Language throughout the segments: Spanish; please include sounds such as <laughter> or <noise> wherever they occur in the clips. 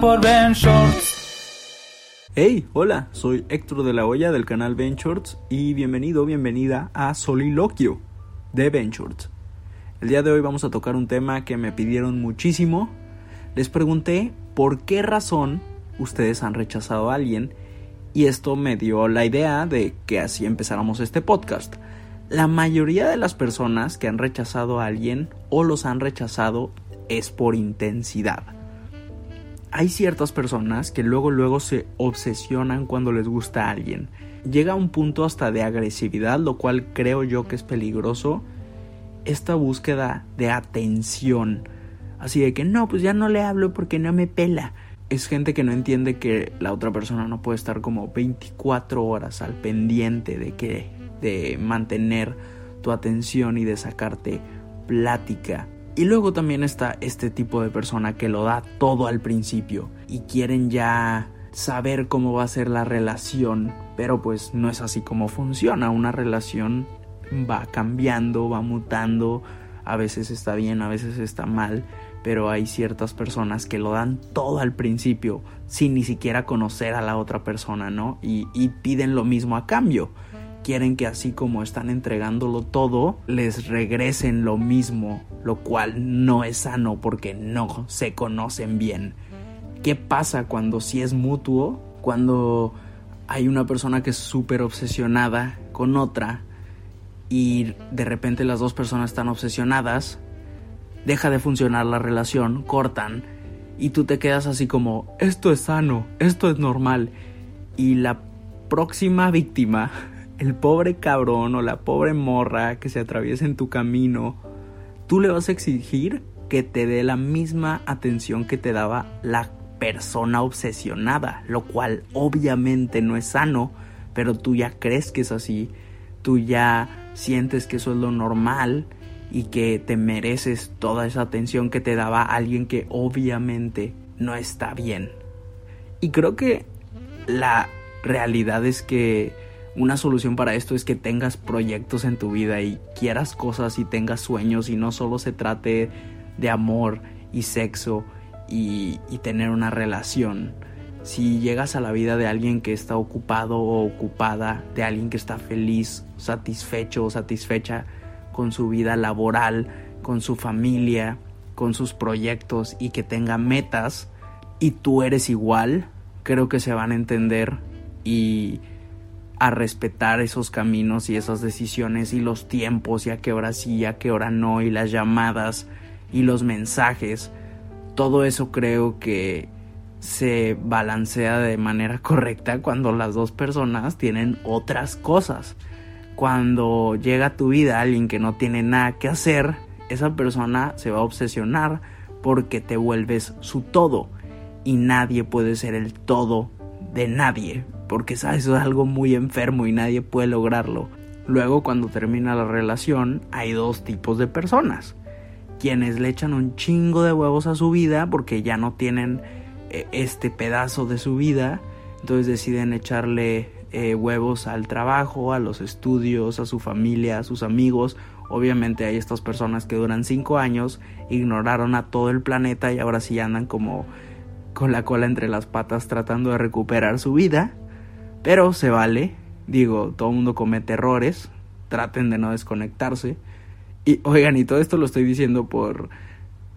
por Ben Shorts. Hey, hola, soy Héctor de la Hoya del canal Ventures y bienvenido, bienvenida a Soliloquio de Ventures. El día de hoy vamos a tocar un tema que me pidieron muchísimo. Les pregunté por qué razón ustedes han rechazado a alguien y esto me dio la idea de que así empezáramos este podcast. La mayoría de las personas que han rechazado a alguien o los han rechazado es por intensidad. Hay ciertas personas que luego luego se obsesionan cuando les gusta a alguien. Llega a un punto hasta de agresividad, lo cual creo yo que es peligroso. Esta búsqueda de atención. Así de que no, pues ya no le hablo porque no me pela. Es gente que no entiende que la otra persona no puede estar como 24 horas al pendiente de que de mantener tu atención y de sacarte plática. Y luego también está este tipo de persona que lo da todo al principio y quieren ya saber cómo va a ser la relación, pero pues no es así como funciona. Una relación va cambiando, va mutando, a veces está bien, a veces está mal, pero hay ciertas personas que lo dan todo al principio sin ni siquiera conocer a la otra persona, ¿no? Y, y piden lo mismo a cambio quieren que así como están entregándolo todo, les regresen lo mismo, lo cual no es sano porque no se conocen bien. ¿Qué pasa cuando sí es mutuo? Cuando hay una persona que es súper obsesionada con otra y de repente las dos personas están obsesionadas, deja de funcionar la relación, cortan y tú te quedas así como, esto es sano, esto es normal. Y la próxima víctima el pobre cabrón o la pobre morra que se atraviesa en tu camino, tú le vas a exigir que te dé la misma atención que te daba la persona obsesionada, lo cual obviamente no es sano, pero tú ya crees que es así, tú ya sientes que eso es lo normal y que te mereces toda esa atención que te daba alguien que obviamente no está bien. Y creo que la realidad es que una solución para esto es que tengas proyectos en tu vida y quieras cosas y tengas sueños y no solo se trate de amor y sexo y, y, tener una relación. Si llegas a la vida de alguien que está ocupado o ocupada, de alguien que está feliz, satisfecho o satisfecha con su vida laboral, con su familia, con sus proyectos y que tenga metas y tú eres igual, creo que se van a entender y a respetar esos caminos y esas decisiones y los tiempos y a qué hora sí y a qué hora no y las llamadas y los mensajes. Todo eso creo que se balancea de manera <laughs> correcta cuando las dos personas tienen otras cosas. Cuando llega a tu vida alguien que no tiene nada que hacer, esa persona se va a obsesionar porque te vuelves su todo y nadie puede ser el todo de nadie porque sabes, eso es algo muy enfermo y nadie puede lograrlo. Luego cuando termina la relación hay dos tipos de personas. Quienes le echan un chingo de huevos a su vida porque ya no tienen eh, este pedazo de su vida. Entonces deciden echarle eh, huevos al trabajo, a los estudios, a su familia, a sus amigos. Obviamente hay estas personas que duran cinco años, ignoraron a todo el planeta y ahora sí andan como con la cola entre las patas tratando de recuperar su vida. Pero se vale, digo, todo el mundo comete errores, traten de no desconectarse, Y oigan, y todo esto lo estoy diciendo por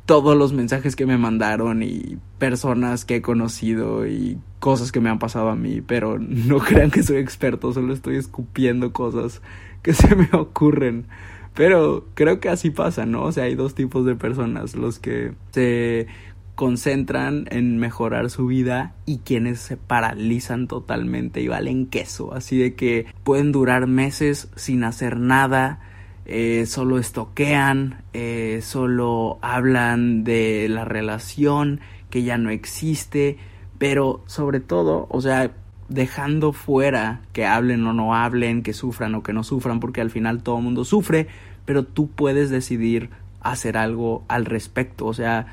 todos los mensajes que me mandaron y personas que he conocido y cosas que me han pasado a mí, pero no <laughs> crean que soy experto, solo estoy escupiendo cosas que <laughs> se me ocurren. Pero creo que así pasa, ¿no? O sea, hay dos tipos de personas, los que se concentran en mejorar su vida y quienes se paralizan totalmente y valen queso, así de que pueden durar meses sin hacer nada, eh, solo estoquean, eh, solo hablan de la relación que ya no existe, pero sobre todo, o sea, dejando fuera que hablen o no hablen, que sufran o que no sufran, porque al final todo el mundo sufre, pero tú puedes decidir hacer algo al respecto, o sea,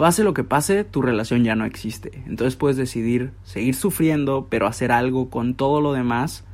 pase lo que pase, tu relación ya no existe. Entonces puedes decidir seguir sufriendo, pero hacer algo con todo lo demás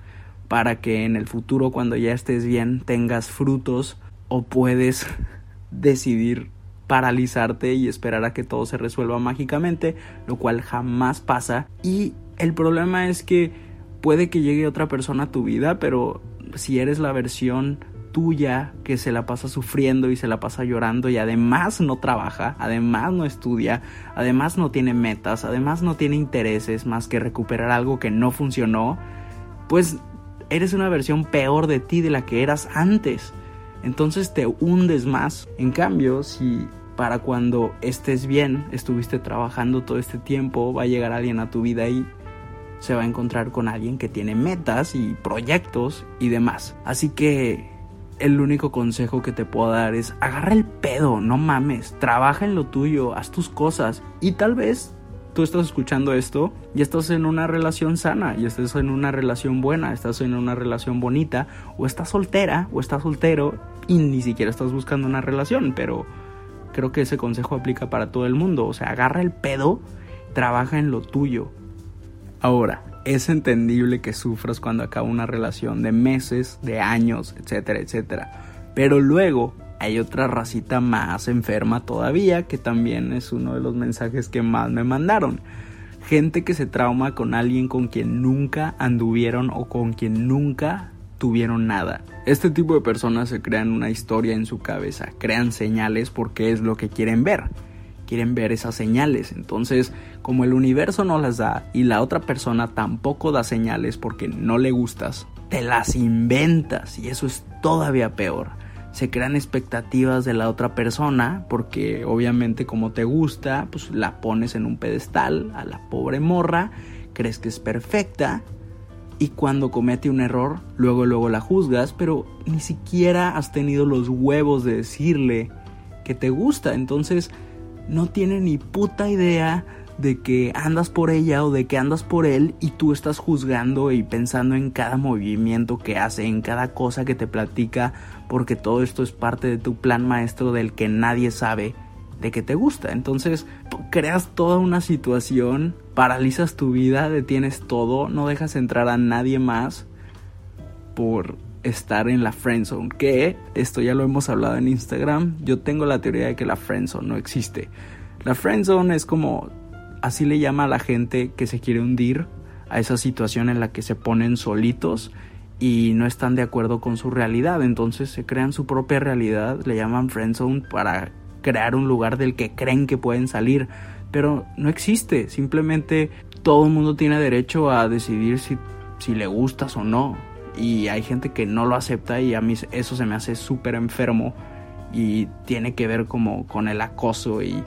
para que en el futuro, cuando ya estés bien, tengas frutos o puedes <laughs> decidir paralizarte y esperar a que todo se resuelva mágicamente, lo cual jamás pasa. Y el problema es que puede que llegue otra persona a tu vida, pero si eres la versión tuya que se la pasa sufriendo y se la pasa llorando y además no trabaja, además no estudia, además no tiene metas, además no tiene intereses más que recuperar algo que no funcionó, pues eres una versión peor de ti de la que eras antes. Entonces te hundes más. En cambio, si para cuando estés bien, estuviste trabajando todo este tiempo, va a llegar alguien a tu vida y se va a encontrar con alguien que tiene metas y proyectos y demás. Así que el único consejo que te puedo dar es agarra el pedo, no mames, trabaja en lo tuyo, haz tus cosas y tal vez tú estás escuchando esto y estás en una relación sana y estás en una relación buena, estás en una relación bonita o estás soltera o estás soltero y ni siquiera estás buscando una relación, pero creo que ese consejo aplica para todo el mundo, o sea, agarra el pedo, trabaja en lo tuyo. Ahora, es entendible que sufras cuando acaba una relación de meses, de años, etcétera, etcétera. Pero luego hay otra racita más enferma todavía, que también es uno de los mensajes que más me mandaron. Gente que se trauma con alguien con quien nunca anduvieron o con quien nunca tuvieron nada. Este tipo de personas se crean una historia en su cabeza, crean señales porque es lo que quieren ver quieren ver esas señales. Entonces, como el universo no las da y la otra persona tampoco da señales porque no le gustas, te las inventas y eso es todavía peor. Se crean expectativas de la otra persona porque obviamente como te gusta, pues la pones en un pedestal a la pobre morra, crees que es perfecta y cuando comete un error, luego luego la juzgas, pero ni siquiera has tenido los huevos de decirle que te gusta. Entonces, no tiene ni puta idea de que andas por ella o de que andas por él y tú estás juzgando y pensando en cada movimiento que hace, en cada cosa que te platica, porque todo esto es parte de tu plan maestro del que nadie sabe de que te gusta. Entonces creas toda una situación, paralizas tu vida, detienes todo, no dejas entrar a nadie más por estar en la friendzone, que esto ya lo hemos hablado en Instagram, yo tengo la teoría de que la friendzone no existe. La friendzone es como así le llama a la gente que se quiere hundir a esa situación en la que se ponen solitos y no están de acuerdo con su realidad, entonces se crean su propia realidad, le llaman friendzone para crear un lugar del que creen que pueden salir, pero no existe, simplemente todo el mundo tiene derecho a decidir si, si le gustas o no y hay gente que no lo acepta y a mí eso se me hace súper enfermo y tiene que ver como con el acoso y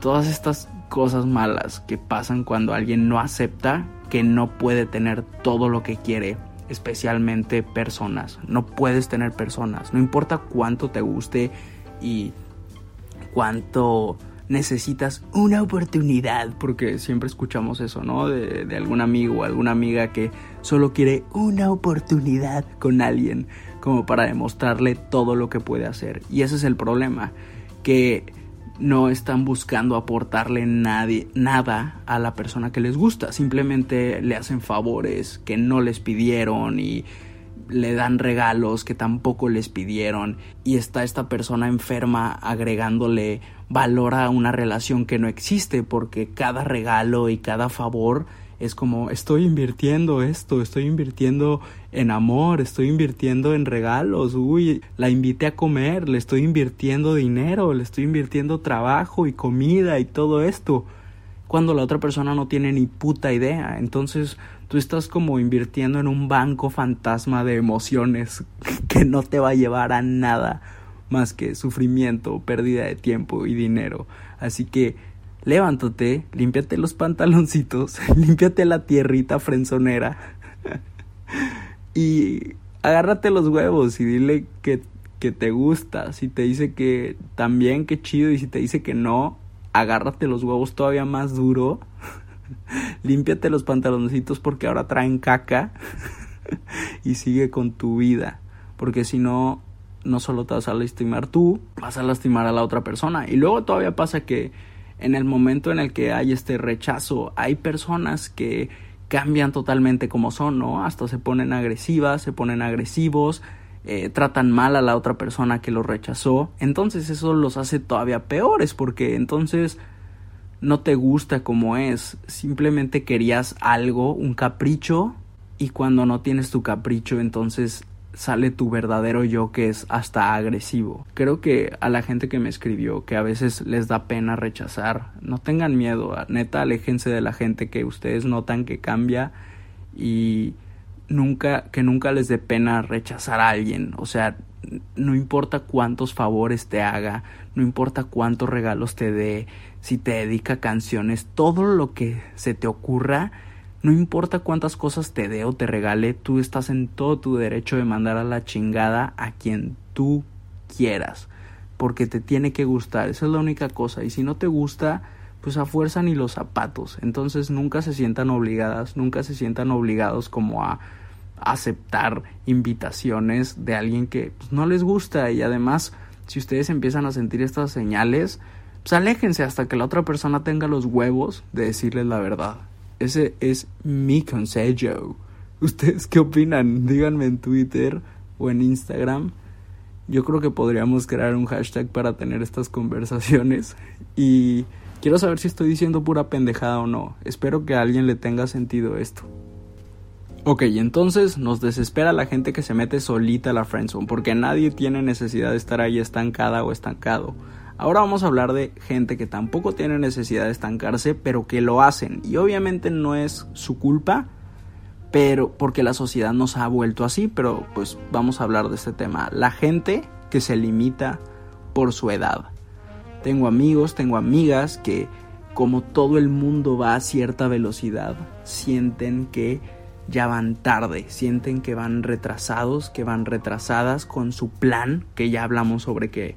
todas estas cosas malas que pasan cuando alguien no acepta que no puede tener todo lo que quiere, especialmente personas. No puedes tener personas, no importa cuánto te guste y cuánto necesitas una oportunidad, porque siempre escuchamos eso, ¿no? De, algún amigo o alguna amiga que solo quiere una oportunidad con alguien como para demostrarle todo lo que puede hacer. Y ese es el problema, que no están buscando aportarle nadie, nada a la persona que les gusta, simplemente le hacen favores que no les pidieron y le dan regalos que tampoco les pidieron y está esta persona enferma agregándole valor a una relación que no existe porque cada regalo y cada favor es como estoy invirtiendo esto, estoy invirtiendo en amor, estoy invirtiendo en regalos, uy, la invité a comer, le estoy invirtiendo dinero, le estoy invirtiendo trabajo y comida y todo esto, cuando la otra persona no tiene ni puta idea. Entonces tú estás como invirtiendo en un banco fantasma de emociones <laughs> que no te va a llevar a nada más que sufrimiento, pérdida de tiempo y dinero. Así que levántate, límpiate los pantaloncitos, <laughs> límpiate la tierrita frenzonera <laughs> y agárrate los huevos y dile que, que te gusta. Si te dice que también, que chido, y si te dice que no, agárrate los huevos todavía más duro. <laughs> límpiate los pantaloncitos porque ahora traen caca <laughs> y sigue con tu vida. Porque si no, no solo te vas a lastimar tú, vas a lastimar a la otra persona. Y luego todavía pasa que en el momento en el que hay este rechazo, hay personas que cambian totalmente como son, ¿no? Hasta se ponen agresivas, se ponen agresivos, eh, tratan mal a la otra persona que los rechazó. Entonces eso los hace todavía peores porque entonces no te gusta como es, simplemente querías algo, un capricho, y cuando no tienes tu capricho entonces sale tu verdadero yo que es hasta agresivo. Creo que a la gente que me escribió que a veces les da pena rechazar, no tengan miedo, neta aléjense de la gente que ustedes notan que cambia y nunca que nunca les dé pena rechazar a alguien, o sea, no importa cuántos favores te haga, no importa cuántos regalos te dé, si te dedica canciones, todo lo que se te ocurra, no importa cuántas cosas te dé o te regale, tú estás en todo tu derecho de mandar a la chingada a quien tú quieras. Porque te tiene que gustar, esa es la única cosa. Y si no te gusta, pues a fuerza ni los zapatos. Entonces nunca se sientan obligadas, nunca se sientan obligados como a aceptar invitaciones de alguien que pues, no les gusta. Y además, si ustedes empiezan a sentir estas señales, pues aléjense hasta que la otra persona tenga los huevos de decirles la verdad. Ese es mi consejo. ¿Ustedes qué opinan? Díganme en Twitter o en Instagram. Yo creo que podríamos crear un hashtag para tener estas conversaciones. Y quiero saber si estoy diciendo pura pendejada o no. Espero que a alguien le tenga sentido esto. Ok, entonces nos desespera la gente que se mete solita a la friendzone, porque nadie tiene necesidad de estar ahí estancada o estancado. Ahora vamos a hablar de gente que tampoco tiene necesidad de estancarse, pero que lo hacen. Y obviamente no es su culpa, pero porque la sociedad nos ha vuelto así, pero pues vamos a hablar de este tema. La gente que se limita por su edad. Tengo amigos, tengo amigas que como todo el mundo va a cierta velocidad, sienten que ya van tarde, sienten que van retrasados, que van retrasadas con su plan, que ya hablamos sobre que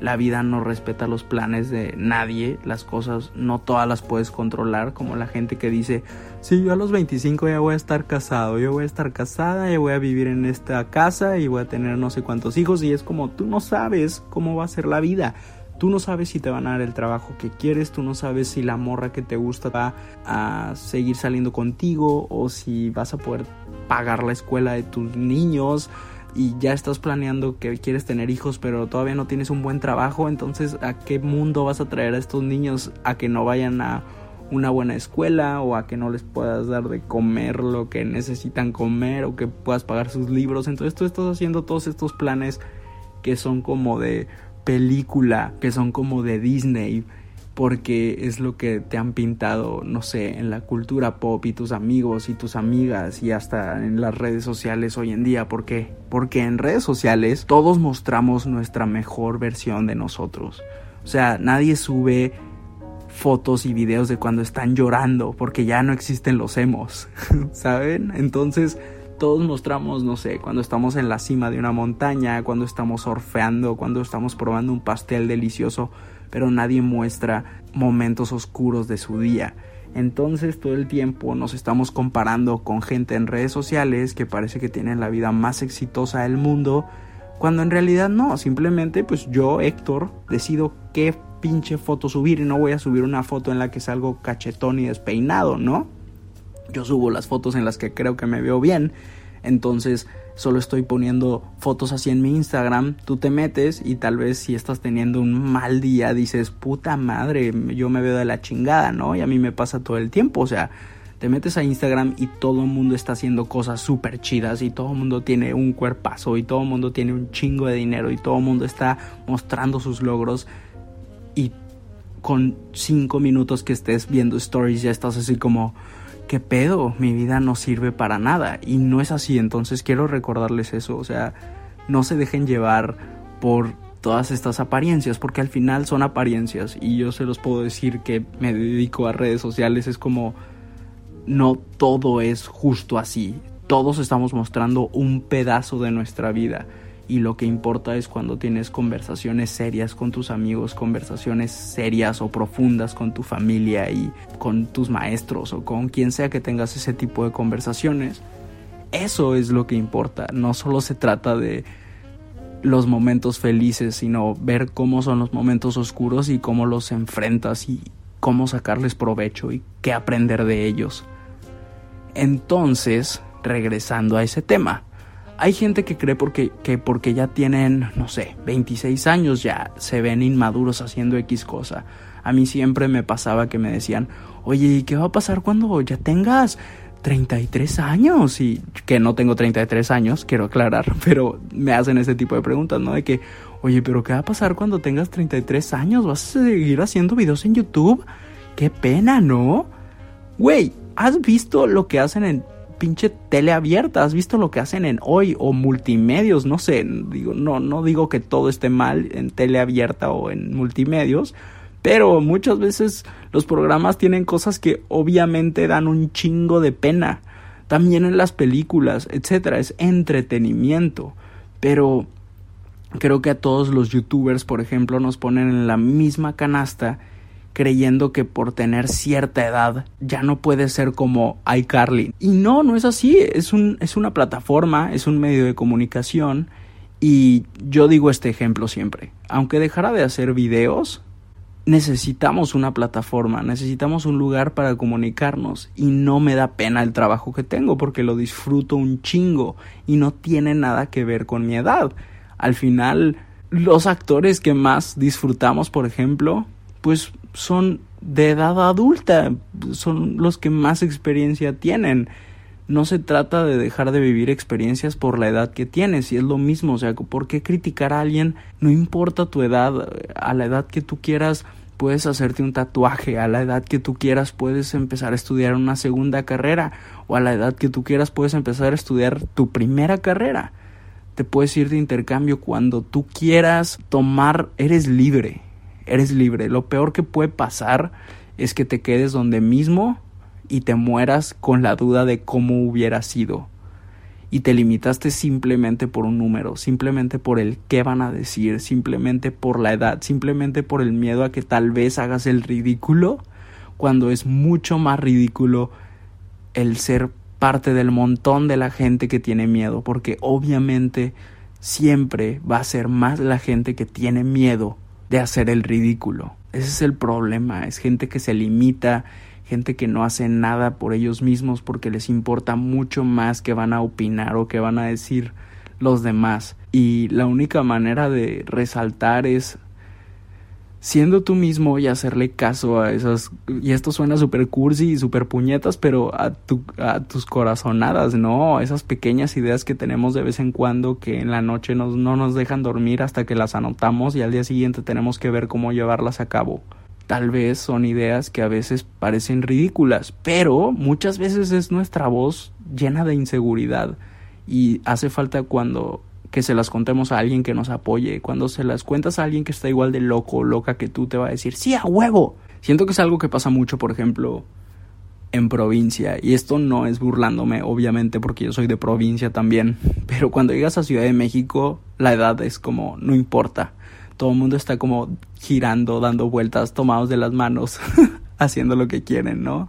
la vida no respeta los planes de nadie, las cosas no todas las puedes controlar, como la gente que dice, sí, yo a los 25 ya voy a estar casado, yo voy a estar casada, ya voy a vivir en esta casa y voy a tener no sé cuántos hijos y es como tú no sabes cómo va a ser la vida. Tú no sabes si te van a dar el trabajo que quieres, tú no sabes si la morra que te gusta va a seguir saliendo contigo o si vas a poder pagar la escuela de tus niños y ya estás planeando que quieres tener hijos pero todavía no tienes un buen trabajo, entonces ¿a qué mundo vas a traer a estos niños a que no vayan a una buena escuela o a que no les puedas dar de comer lo que necesitan comer o que puedas pagar sus libros? Entonces tú estás haciendo todos estos planes que son como de película, que son como de Disney porque es lo que te han pintado, no sé, en la cultura pop y tus amigos y tus amigas y hasta en las redes sociales hoy en día. ¿Por qué? Porque en redes sociales todos mostramos nuestra mejor versión de nosotros. O sea, nadie sube fotos y videos de cuando están llorando porque ya no existen los emos, <laughs> ¿saben? Entonces todos mostramos, no sé, cuando estamos en la cima de una montaña, cuando estamos surfeando, cuando estamos probando un pastel delicioso pero nadie muestra momentos oscuros de su día. Entonces todo el tiempo nos estamos comparando con gente en redes sociales que parece que tienen la vida más exitosa del mundo, cuando en realidad no, simplemente pues yo, Héctor, decido qué pinche foto subir y no voy a subir una foto en la que salgo cachetón y despeinado, ¿no? Yo subo las fotos en las que creo que me veo bien, entonces solo estoy poniendo fotos así en mi Instagram, tú te metes y tal vez si estás teniendo un mal día dices, puta madre, yo me veo de la chingada, ¿no? Y a mí me pasa todo el tiempo, o sea, Te metes a Instagram y todo el mundo está haciendo cosas súper chidas y todo el mundo tiene un cuerpazo y todo el mundo tiene un chingo de dinero y todo el mundo está mostrando sus logros y con cinco minutos que estés viendo stories ya estás así como, ¿qué pedo? Mi vida no sirve para nada y no es así, entonces quiero recordarles eso, o sea, no se dejen llevar por todas estas apariencias, porque al final son apariencias y yo se los puedo decir que me dedico a redes sociales, es como no todo es justo así. Todos estamos mostrando un pedazo de nuestra vida y lo que importa es cuando tienes conversaciones serias con tus amigos, conversaciones serias o profundas con tu familia y con tus maestros o con quien sea que tengas ese tipo de conversaciones. Eso es lo que importa, no solo se trata de los momentos felices, sino ver cómo son los momentos oscuros y cómo los enfrentas y cómo sacarles provecho y qué aprender de ellos. Entonces, regresando a ese tema, hay gente que cree porque, que porque ya tienen, no sé, 26 años ya se ven inmaduros haciendo X cosa. A mí siempre me pasaba que me decían, oye, ¿y qué va a pasar cuando ya tengas 33 años? Y que no tengo 33 años, quiero aclarar, <laughs> pero me hacen ese tipo de preguntas, ¿no? De que, oye, pero ¿qué va a pasar cuando tengas 33 años? ¿Vas a seguir haciendo videos en YouTube? Qué pena, ¿no? Güey, ¿has visto lo que hacen en pinche tele abierta? ¿Has visto lo que hacen en hoy o multimedios? No sé, digo, no, no digo que todo esté mal en tele abierta o en multimedios, pero muchas veces los programas tienen cosas que obviamente dan un chingo de pena. También en las películas, etcétera, es entretenimiento. Pero creo que a todos los youtubers, por ejemplo, nos ponen en la misma canasta creyendo que por tener cierta edad ya no puede ser como iCarly. Y no, no es así, es, un, es una plataforma, es un medio de comunicación y yo digo este ejemplo siempre, aunque dejara de hacer videos, necesitamos una plataforma, necesitamos un lugar para comunicarnos y no me da pena el trabajo que tengo porque lo disfruto un chingo y no tiene nada que ver con mi edad. Al final, los actores que más disfrutamos, por ejemplo, pues son de edad adulta, son los que más experiencia tienen. No se trata de dejar de vivir experiencias por la edad que tienes, y es lo mismo, o sea, ¿por qué criticar a alguien? No importa tu edad, a la edad que tú quieras puedes hacerte un tatuaje, a la edad que tú quieras puedes empezar a estudiar una segunda carrera, o a la edad que tú quieras puedes empezar a estudiar tu primera carrera. Te puedes ir de intercambio cuando tú quieras tomar, eres libre, eres libre. Lo peor que puede pasar es que te quedes donde mismo y te mueras con la duda de cómo hubiera sido. Y te limitaste simplemente por un número, simplemente por el qué van a decir, simplemente por la edad, simplemente por el miedo a que tal vez hagas el ridículo, cuando es mucho más ridículo el ser parte del montón de la gente que tiene miedo, porque obviamente siempre va a ser más la gente que tiene miedo de hacer el ridículo. Ese es el problema, es gente que se limita, gente que no hace nada por ellos mismos porque les importa mucho más que van a opinar o que van a decir los demás. Y la única manera de resaltar es siendo tú mismo y hacerle caso a esas y esto suena súper cursi y súper puñetas pero a, tu, a tus corazonadas no esas pequeñas ideas que tenemos de vez en cuando que en la noche nos, no nos dejan dormir hasta que las anotamos y al día siguiente tenemos que ver cómo llevarlas a cabo. Tal vez son ideas que a veces parecen ridículas pero muchas veces es nuestra voz llena de inseguridad y hace falta cuando que se las contemos a alguien que nos apoye. Cuando se las cuentas a alguien que está igual de loco o loca que tú, te va a decir, sí, a huevo. Siento que es algo que pasa mucho, por ejemplo, en provincia. Y esto no es burlándome, obviamente, porque yo soy de provincia también. Pero cuando llegas a Ciudad de México, la edad es como, no importa. Todo el mundo está como girando, dando vueltas, tomados de las manos, <laughs> haciendo lo que quieren, ¿no?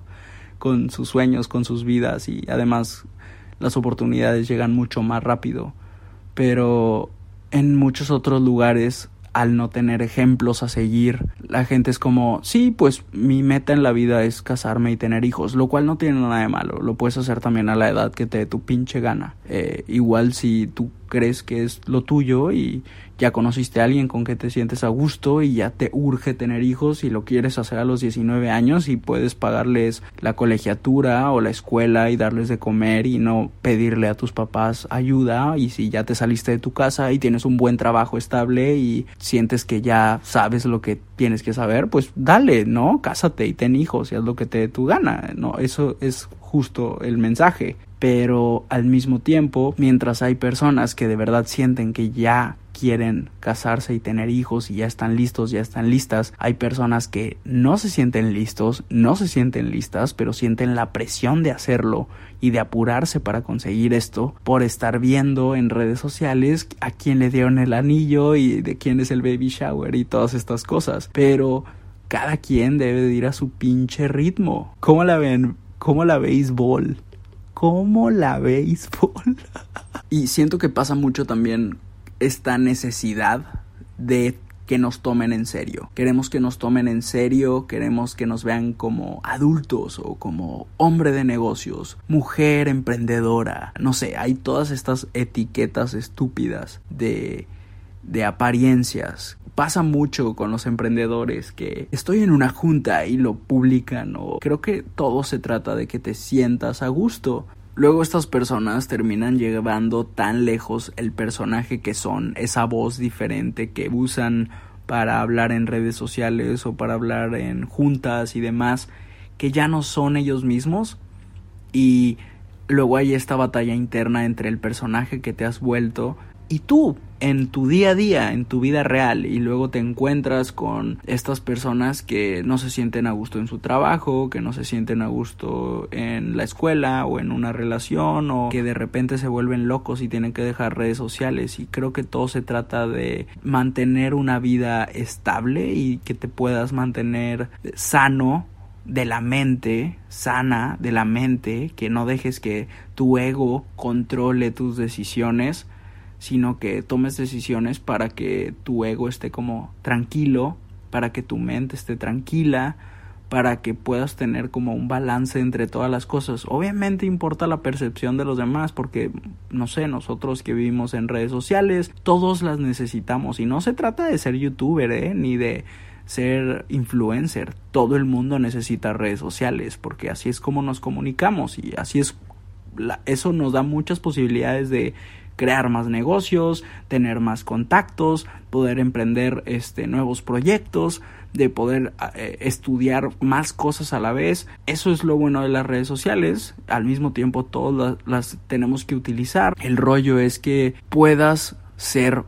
Con sus sueños, con sus vidas y además las oportunidades llegan mucho más rápido pero en muchos otros lugares al no tener ejemplos a seguir, la gente es como, sí, pues mi meta en la vida es casarme y tener hijos, lo cual no tiene nada de malo, lo puedes hacer también a la edad que te dé tu pinche gana. Eh, igual si tú crees que es lo tuyo y ya conociste a alguien con que te sientes a gusto y ya te urge tener hijos y lo quieres hacer a los 19 años y puedes pagarles la colegiatura o la escuela y darles de comer y no pedirle a tus papás ayuda y si ya te saliste de tu casa y tienes un buen trabajo estable y sientes que ya sabes lo que tienes que saber, pues dale, ¿no? Cásate y ten hijos y haz lo que te dé tu gana, ¿no? Eso es justo el mensaje pero al mismo tiempo, mientras hay personas que de verdad sienten que ya quieren casarse y tener hijos y ya están listos, ya están listas. Hay personas que no se sienten listos, no se sienten listas, pero sienten la presión de hacerlo y de apurarse para conseguir esto por estar viendo en redes sociales a quién le dieron el anillo y de quién es el baby shower y todas estas cosas. Pero cada quien debe de ir a su pinche ritmo. ¿Cómo la ven? ¿Cómo la béisbol? ¿Cómo la béisbol? <laughs> y siento que pasa mucho también esta necesidad de que nos tomen en serio. Queremos que nos tomen en serio, queremos que nos vean como adultos o como hombre de negocios, mujer emprendedora. No sé, hay todas estas etiquetas estúpidas de de apariencias. Pasa mucho con los emprendedores que estoy en una junta y lo publican o creo que todo se trata de que te sientas a gusto. Luego estas personas terminan llevando tan lejos el personaje que son, esa voz diferente que usan para hablar en redes sociales o para hablar en juntas y demás, que ya no son ellos mismos. Y luego hay esta batalla interna entre el personaje que te has vuelto y tú en tu día a día, en tu vida real y luego te encuentras con estas personas que no se sienten a gusto en su trabajo, que no se sienten a gusto en la escuela o en una relación o que de repente se vuelven locos y tienen que dejar redes sociales. Y creo que todo se trata de mantener una vida estable y que te puedas mantener sano de la mente, sana de la mente, que no dejes que tu ego controle tus decisiones sino que tomes decisiones para que tu ego esté como tranquilo, para que tu mente esté tranquila, para que puedas tener como un balance entre todas las cosas. Obviamente importa la percepción de los demás porque, no sé, nosotros que vivimos en redes sociales, todos las necesitamos y no se trata de ser youtuber, ¿eh? ni de ser influencer. Todo el mundo necesita redes sociales porque así es como nos comunicamos y así es, eso nos da muchas posibilidades de crear más negocios, tener más contactos, poder emprender este, nuevos proyectos, de poder eh, estudiar más cosas a la vez. Eso es lo bueno de las redes sociales. Al mismo tiempo todas las tenemos que utilizar. El rollo es que puedas ser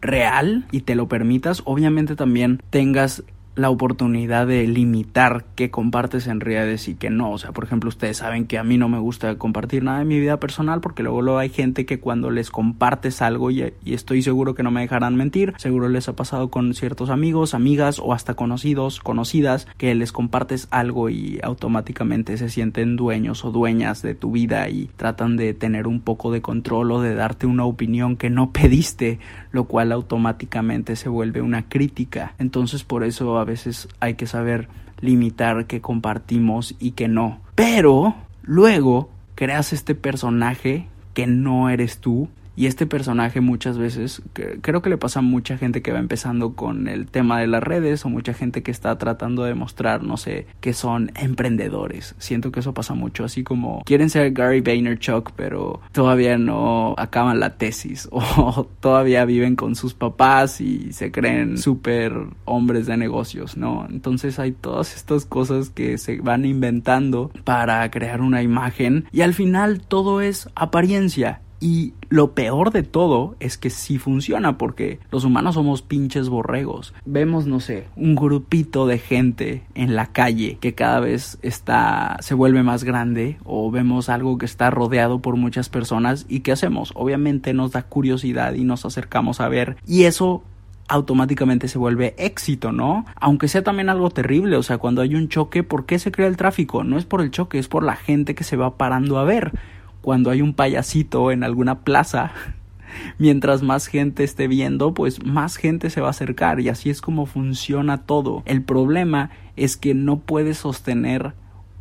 real y te lo permitas. Obviamente también tengas la oportunidad de limitar qué compartes en redes y que no. O sea, por ejemplo, ustedes saben que a mí no me gusta compartir nada de mi vida personal porque luego, luego hay gente que cuando les compartes algo y, y, estoy seguro que no me dejarán mentir, seguro les ha pasado con ciertos amigos, amigas o hasta conocidos, conocidas, que les compartes algo y automáticamente se sienten dueños o dueñas de tu vida y tratan de tener un poco de control o de darte una opinión que no pediste, lo cual automáticamente se vuelve una crítica. Entonces por eso a veces hay que saber limitar que compartimos y que no. Pero luego creas este personaje que no eres tú y este personaje muchas veces, creo que le pasa a mucha gente que va empezando con el tema de las redes o mucha gente que está tratando de mostrar, no sé, que son emprendedores. Siento que eso pasa mucho, así como quieren ser Gary Vaynerchuk, pero todavía no acaban la tesis <laughs> o todavía viven con sus papás y se creen súper hombres de negocios, ¿no? Entonces hay todas estas cosas que se van inventando para crear una imagen y al final todo es apariencia y lo peor de todo es que sí funciona porque los humanos somos pinches borregos. Vemos, no sé, un grupito de gente en la calle que cada vez está se vuelve más grande o vemos algo que está rodeado por muchas personas y ¿qué hacemos? Obviamente nos da curiosidad y nos acercamos a ver y eso automáticamente se vuelve éxito, ¿no? Aunque sea también algo terrible, o sea, cuando hay un choque, ¿por qué se crea el tráfico? No es por el choque, es por la gente que se va parando a ver cuando hay un payasito en alguna plaza <laughs> mientras más gente esté viendo, pues más gente se va a acercar y así es como funciona todo. El problema es que no puedes sostener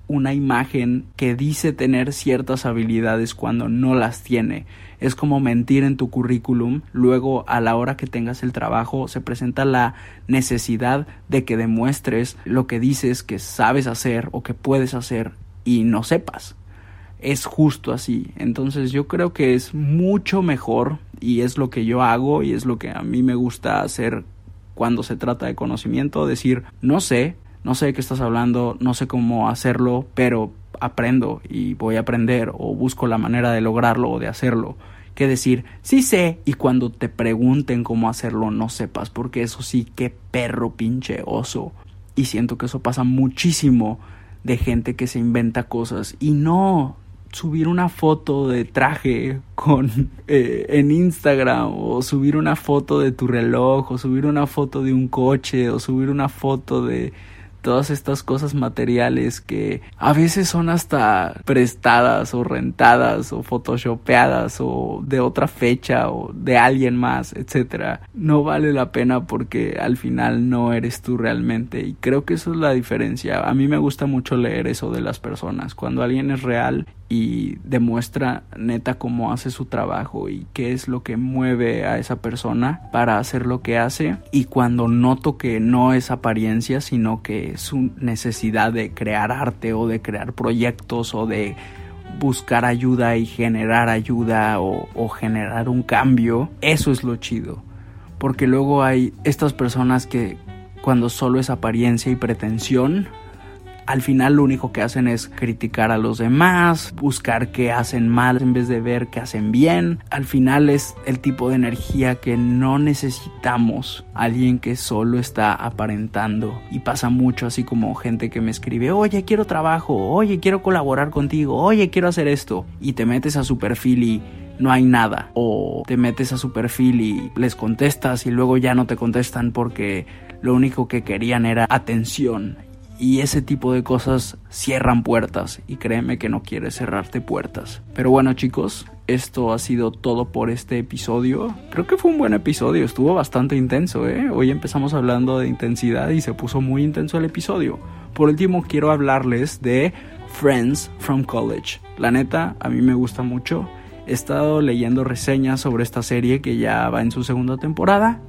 una imagen que dice tener ciertas habilidades cuando no las tiene. Es como mentir en tu currículum, luego a la hora que tengas el trabajo se presenta la necesidad de que demuestres lo que dices que sabes hacer o que puedes hacer y no sepas. Es justo así. Entonces yo creo que es mucho mejor y es lo que yo hago y es lo que a mí me gusta hacer cuando se trata de conocimiento, decir, no sé, no sé de qué estás hablando, no sé cómo hacerlo, pero aprendo y voy a aprender o busco la manera de lograrlo o de hacerlo. Que decir, sí sé, y cuando te pregunten cómo hacerlo no sepas, porque eso sí, qué perro pinche oso. Y siento que eso pasa muchísimo de gente que se inventa cosas y no subir una foto de traje con <laughs> eh, en Instagram o subir una foto de tu reloj o subir una foto de un coche o subir una foto de todas estas cosas materiales que a veces son hasta prestadas o rentadas o photoshopeadas o de otra fecha o de alguien más, etcétera, no vale la pena porque al final no eres tú realmente y creo que eso es la diferencia. A mí me gusta mucho leer eso de las personas, cuando alguien es real y demuestra neta cómo hace su trabajo y qué es lo que mueve a esa persona para hacer lo que hace. Y cuando noto que no es apariencia sino que es su necesidad de crear arte o de crear proyectos o de buscar ayuda y generar ayuda o, o generar un cambio eso es lo chido. Porque luego hay estas personas que cuando solo es apariencia y pretensión al final lo único que hacen es criticar a los demás, buscar qué hacen mal en vez de ver qué hacen bien. Al final es el tipo de energía que no necesitamos. Alguien que solo está aparentando. Y pasa mucho así como gente que me escribe, oye, quiero trabajo, oye, quiero colaborar contigo, oye, quiero hacer esto. Y te metes a su perfil y no hay nada. O te metes a su perfil y les contestas y luego ya no te contestan porque lo único que querían era atención y ese tipo de cosas cierran puertas y créeme que no quieres cerrarte puertas. Pero bueno chicos, esto ha sido todo por este episodio. Creo que fue un buen episodio, estuvo bastante intenso, ¿eh? Hoy empezamos hablando de intensidad y se puso muy intenso el episodio. Por último quiero hablarles de Friends from College. La neta, a mí me gusta mucho. He estado leyendo reseñas sobre esta serie que ya va en su segunda temporada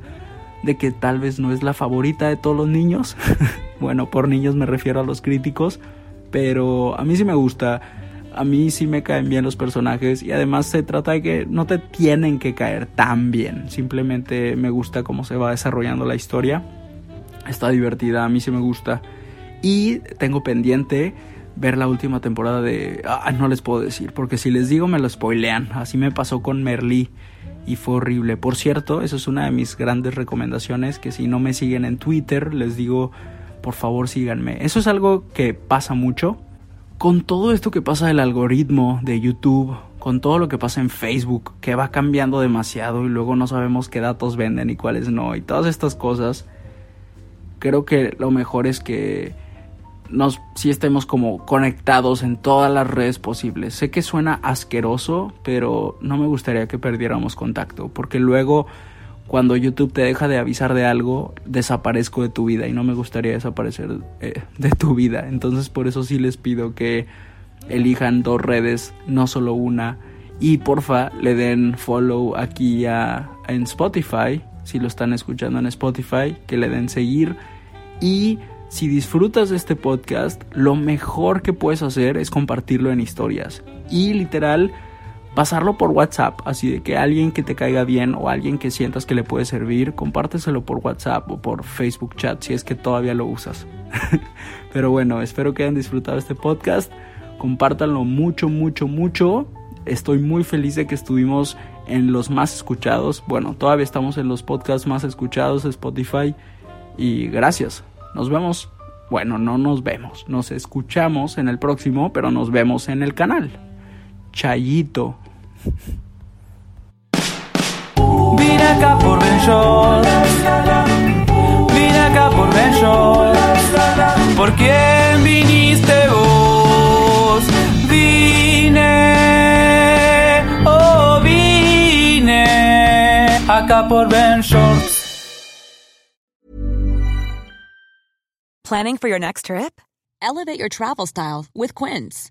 de que tal vez no es la favorita de todos los niños. <laughs> bueno, por niños me refiero a los críticos, pero a mí sí me gusta. A mí sí me caen bien los personajes y además se trata de que no te tienen que caer tan bien. Simplemente me gusta cómo se va desarrollando la historia. Está divertida, a mí sí me gusta. Y tengo pendiente ver la última temporada de... Ah, no les puedo decir, porque si les digo me lo spoilean. Así me pasó con Merlí y fue horrible. Por cierto, eso es una de mis grandes recomendaciones, que si no me siguen en Twitter, les digo, por favor síganme. Eso es algo que pasa mucho. Con todo esto que pasa del algoritmo de YouTube, con todo lo que pasa en Facebook, que va cambiando demasiado y luego no sabemos qué datos venden y cuáles no, y todas estas cosas, creo que lo mejor es que nos si estemos como conectados en todas las redes posibles. Sé que suena asqueroso, pero no me gustaría que perdiéramos contacto, porque luego cuando YouTube te deja de avisar de algo, desaparezco de tu vida y no me gustaría desaparecer eh, de tu vida. Entonces por eso sí les pido que elijan dos redes, no solo una. Y porfa, le den follow aquí a, en Spotify, si lo están escuchando en Spotify, que le den seguir y si disfrutas de este podcast, lo mejor que puedes hacer es compartirlo en historias y literal pasarlo por WhatsApp, así de que alguien que te caiga bien o alguien que sientas que le puede servir, compárteselo por WhatsApp o por Facebook chat si es que todavía lo usas. <laughs> Pero bueno, espero que hayan disfrutado este podcast, compártanlo mucho, mucho, mucho. Estoy muy feliz de que estuvimos en los más escuchados. Bueno, todavía estamos en los podcasts más escuchados de Spotify y gracias. Nos vemos. Bueno, no nos vemos. Nos escuchamos en el próximo, pero nos vemos en el canal. Chayito. Vine acá por Ben Vine acá por Ben ¿Por quién viniste vos? Vine, oh vine. acá por Ben Shorts. Planning for your next trip? Elevate your travel style with Quince.